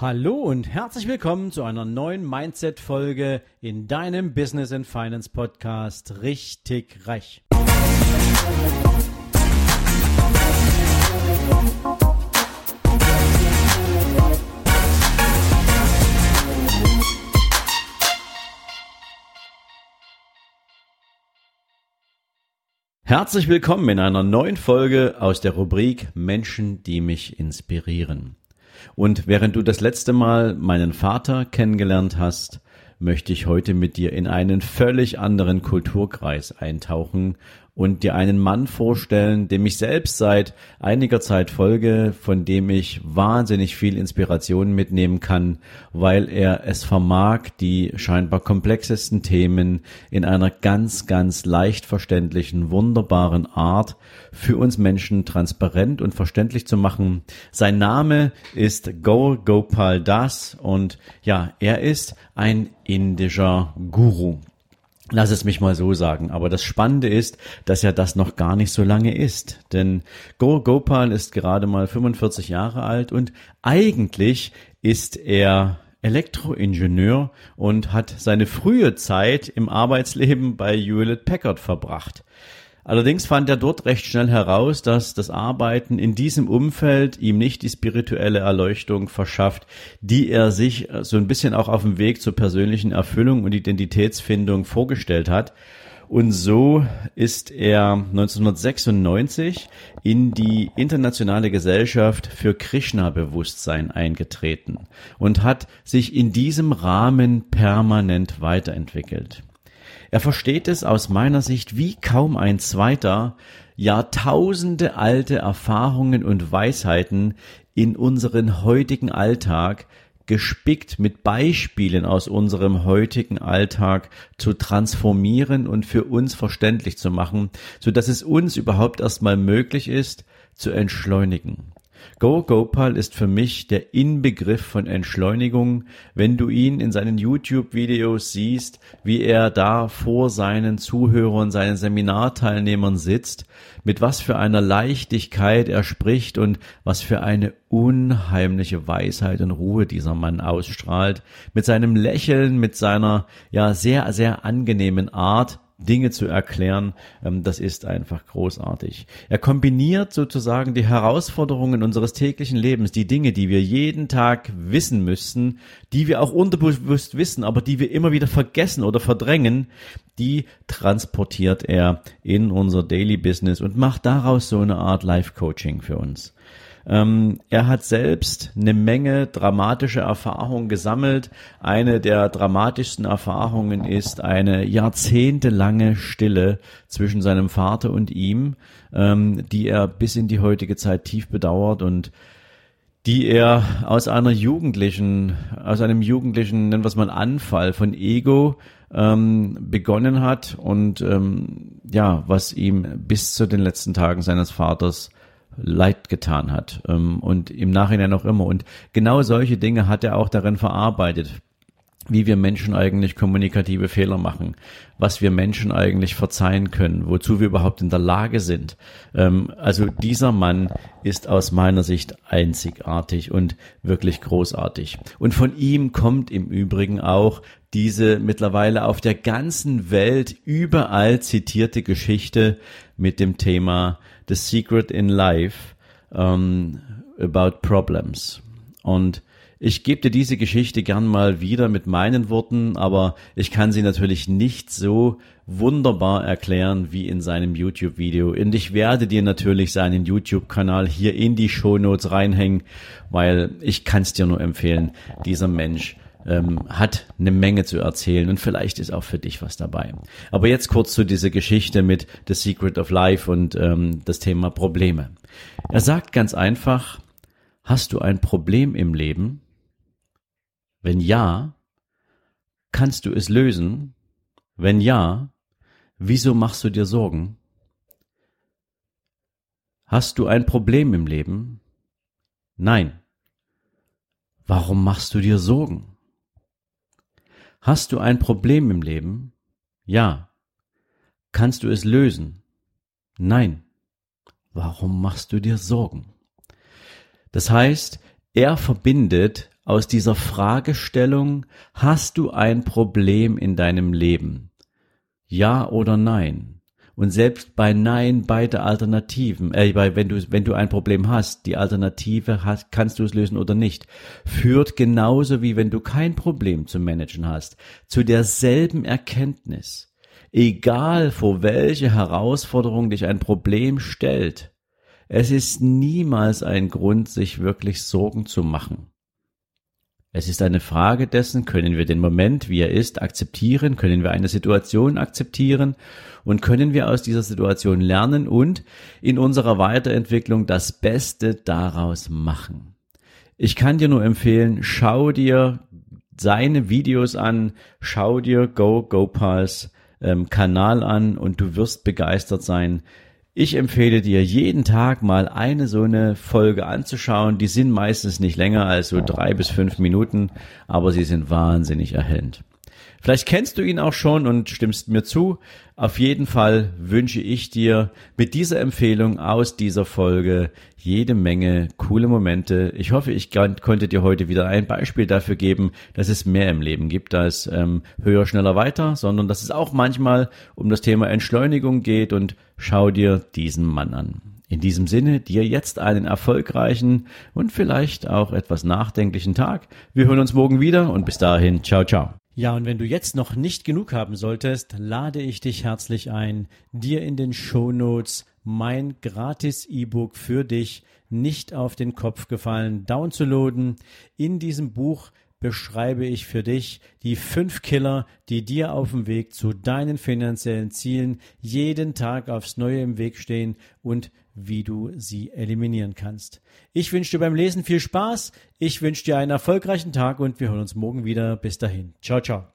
Hallo und herzlich willkommen zu einer neuen Mindset-Folge in deinem Business and Finance Podcast Richtig Reich. Herzlich willkommen in einer neuen Folge aus der Rubrik Menschen, die mich inspirieren. Und während du das letzte Mal meinen Vater kennengelernt hast, möchte ich heute mit dir in einen völlig anderen Kulturkreis eintauchen und dir einen Mann vorstellen, dem ich selbst seit einiger Zeit folge, von dem ich wahnsinnig viel Inspiration mitnehmen kann, weil er es vermag, die scheinbar komplexesten Themen in einer ganz, ganz leicht verständlichen, wunderbaren Art für uns Menschen transparent und verständlich zu machen. Sein Name ist Gaur Gopal Das und ja, er ist ein indischer Guru. Lass es mich mal so sagen. Aber das Spannende ist, dass er das noch gar nicht so lange ist. Denn Go Gopal ist gerade mal 45 Jahre alt und eigentlich ist er Elektroingenieur und hat seine frühe Zeit im Arbeitsleben bei Hewlett Packard verbracht. Allerdings fand er dort recht schnell heraus, dass das Arbeiten in diesem Umfeld ihm nicht die spirituelle Erleuchtung verschafft, die er sich äh, so ein bisschen auch auf dem Weg zur persönlichen Erfüllung und Identitätsfindung vorgestellt hat. Und so ist er 1996 in die Internationale Gesellschaft für Krishna-Bewusstsein eingetreten und hat sich in diesem Rahmen permanent weiterentwickelt. Er versteht es aus meiner Sicht wie kaum ein zweiter, Jahrtausende alte Erfahrungen und Weisheiten in unseren heutigen Alltag, gespickt mit Beispielen aus unserem heutigen Alltag zu transformieren und für uns verständlich zu machen, so dass es uns überhaupt erstmal möglich ist, zu entschleunigen. Go Gopal ist für mich der Inbegriff von Entschleunigung, wenn du ihn in seinen YouTube-Videos siehst, wie er da vor seinen Zuhörern, seinen Seminarteilnehmern sitzt, mit was für einer Leichtigkeit er spricht und was für eine unheimliche Weisheit und Ruhe dieser Mann ausstrahlt, mit seinem Lächeln, mit seiner ja sehr, sehr angenehmen Art, Dinge zu erklären, ähm, das ist einfach großartig. Er kombiniert sozusagen die Herausforderungen unseres täglichen Lebens, die Dinge, die wir jeden Tag wissen müssten, die wir auch unterbewusst wissen, aber die wir immer wieder vergessen oder verdrängen, die transportiert er in unser Daily Business und macht daraus so eine Art Life Coaching für uns. Ähm, er hat selbst eine Menge dramatische Erfahrungen gesammelt. Eine der dramatischsten Erfahrungen ist eine jahrzehntelange Stille zwischen seinem Vater und ihm, ähm, die er bis in die heutige Zeit tief bedauert und die er aus einer jugendlichen, aus einem jugendlichen, nennen wir es mal Anfall von Ego ähm, begonnen hat und ähm, ja, was ihm bis zu den letzten Tagen seines Vaters leid getan hat ähm, und im Nachhinein auch immer. Und genau solche Dinge hat er auch darin verarbeitet, wie wir Menschen eigentlich kommunikative Fehler machen, was wir Menschen eigentlich verzeihen können, wozu wir überhaupt in der Lage sind. Ähm, also dieser Mann ist aus meiner Sicht einzigartig und wirklich großartig. Und von ihm kommt im Übrigen auch diese mittlerweile auf der ganzen Welt überall zitierte Geschichte mit dem Thema The Secret in Life um, about Problems. Und ich gebe dir diese Geschichte gern mal wieder mit meinen Worten, aber ich kann sie natürlich nicht so wunderbar erklären wie in seinem YouTube-Video. Und ich werde dir natürlich seinen YouTube-Kanal hier in die Show Notes reinhängen, weil ich kann es dir nur empfehlen. Dieser Mensch ähm, hat eine Menge zu erzählen und vielleicht ist auch für dich was dabei. Aber jetzt kurz zu dieser Geschichte mit The Secret of Life und ähm, das Thema Probleme. Er sagt ganz einfach, hast du ein Problem im Leben? Wenn ja, kannst du es lösen? Wenn ja, wieso machst du dir Sorgen? Hast du ein Problem im Leben? Nein. Warum machst du dir Sorgen? Hast du ein Problem im Leben? Ja. Kannst du es lösen? Nein. Warum machst du dir Sorgen? Das heißt, er verbindet aus dieser Fragestellung, hast du ein Problem in deinem Leben? Ja oder nein? Und selbst bei Nein beide Alternativen, äh, wenn du, wenn du ein Problem hast, die Alternative hast, kannst du es lösen oder nicht, führt genauso wie wenn du kein Problem zu managen hast, zu derselben Erkenntnis. Egal vor welche Herausforderung dich ein Problem stellt, es ist niemals ein Grund, sich wirklich Sorgen zu machen. Es ist eine Frage dessen, können wir den Moment, wie er ist, akzeptieren, können wir eine Situation akzeptieren und können wir aus dieser Situation lernen und in unserer Weiterentwicklung das Beste daraus machen. Ich kann dir nur empfehlen, schau dir seine Videos an, schau dir Go GoPals ähm, Kanal an und du wirst begeistert sein, ich empfehle dir jeden Tag mal eine so eine Folge anzuschauen. Die sind meistens nicht länger als so drei bis fünf Minuten, aber sie sind wahnsinnig erhellend. Vielleicht kennst du ihn auch schon und stimmst mir zu. Auf jeden Fall wünsche ich dir mit dieser Empfehlung aus dieser Folge jede Menge coole Momente. Ich hoffe, ich konnte dir heute wieder ein Beispiel dafür geben, dass es mehr im Leben gibt als ähm, höher, schneller, weiter, sondern dass es auch manchmal um das Thema Entschleunigung geht und schau dir diesen Mann an. In diesem Sinne, dir jetzt einen erfolgreichen und vielleicht auch etwas nachdenklichen Tag. Wir hören uns morgen wieder und bis dahin, ciao, ciao. Ja, und wenn du jetzt noch nicht genug haben solltest, lade ich dich herzlich ein, dir in den Show Notes mein gratis E-Book für dich nicht auf den Kopf gefallen downzuladen. In diesem Buch beschreibe ich für dich die fünf Killer, die dir auf dem Weg zu deinen finanziellen Zielen jeden Tag aufs Neue im Weg stehen und wie du sie eliminieren kannst. Ich wünsche dir beim Lesen viel Spaß, ich wünsche dir einen erfolgreichen Tag und wir hören uns morgen wieder. Bis dahin. Ciao, ciao.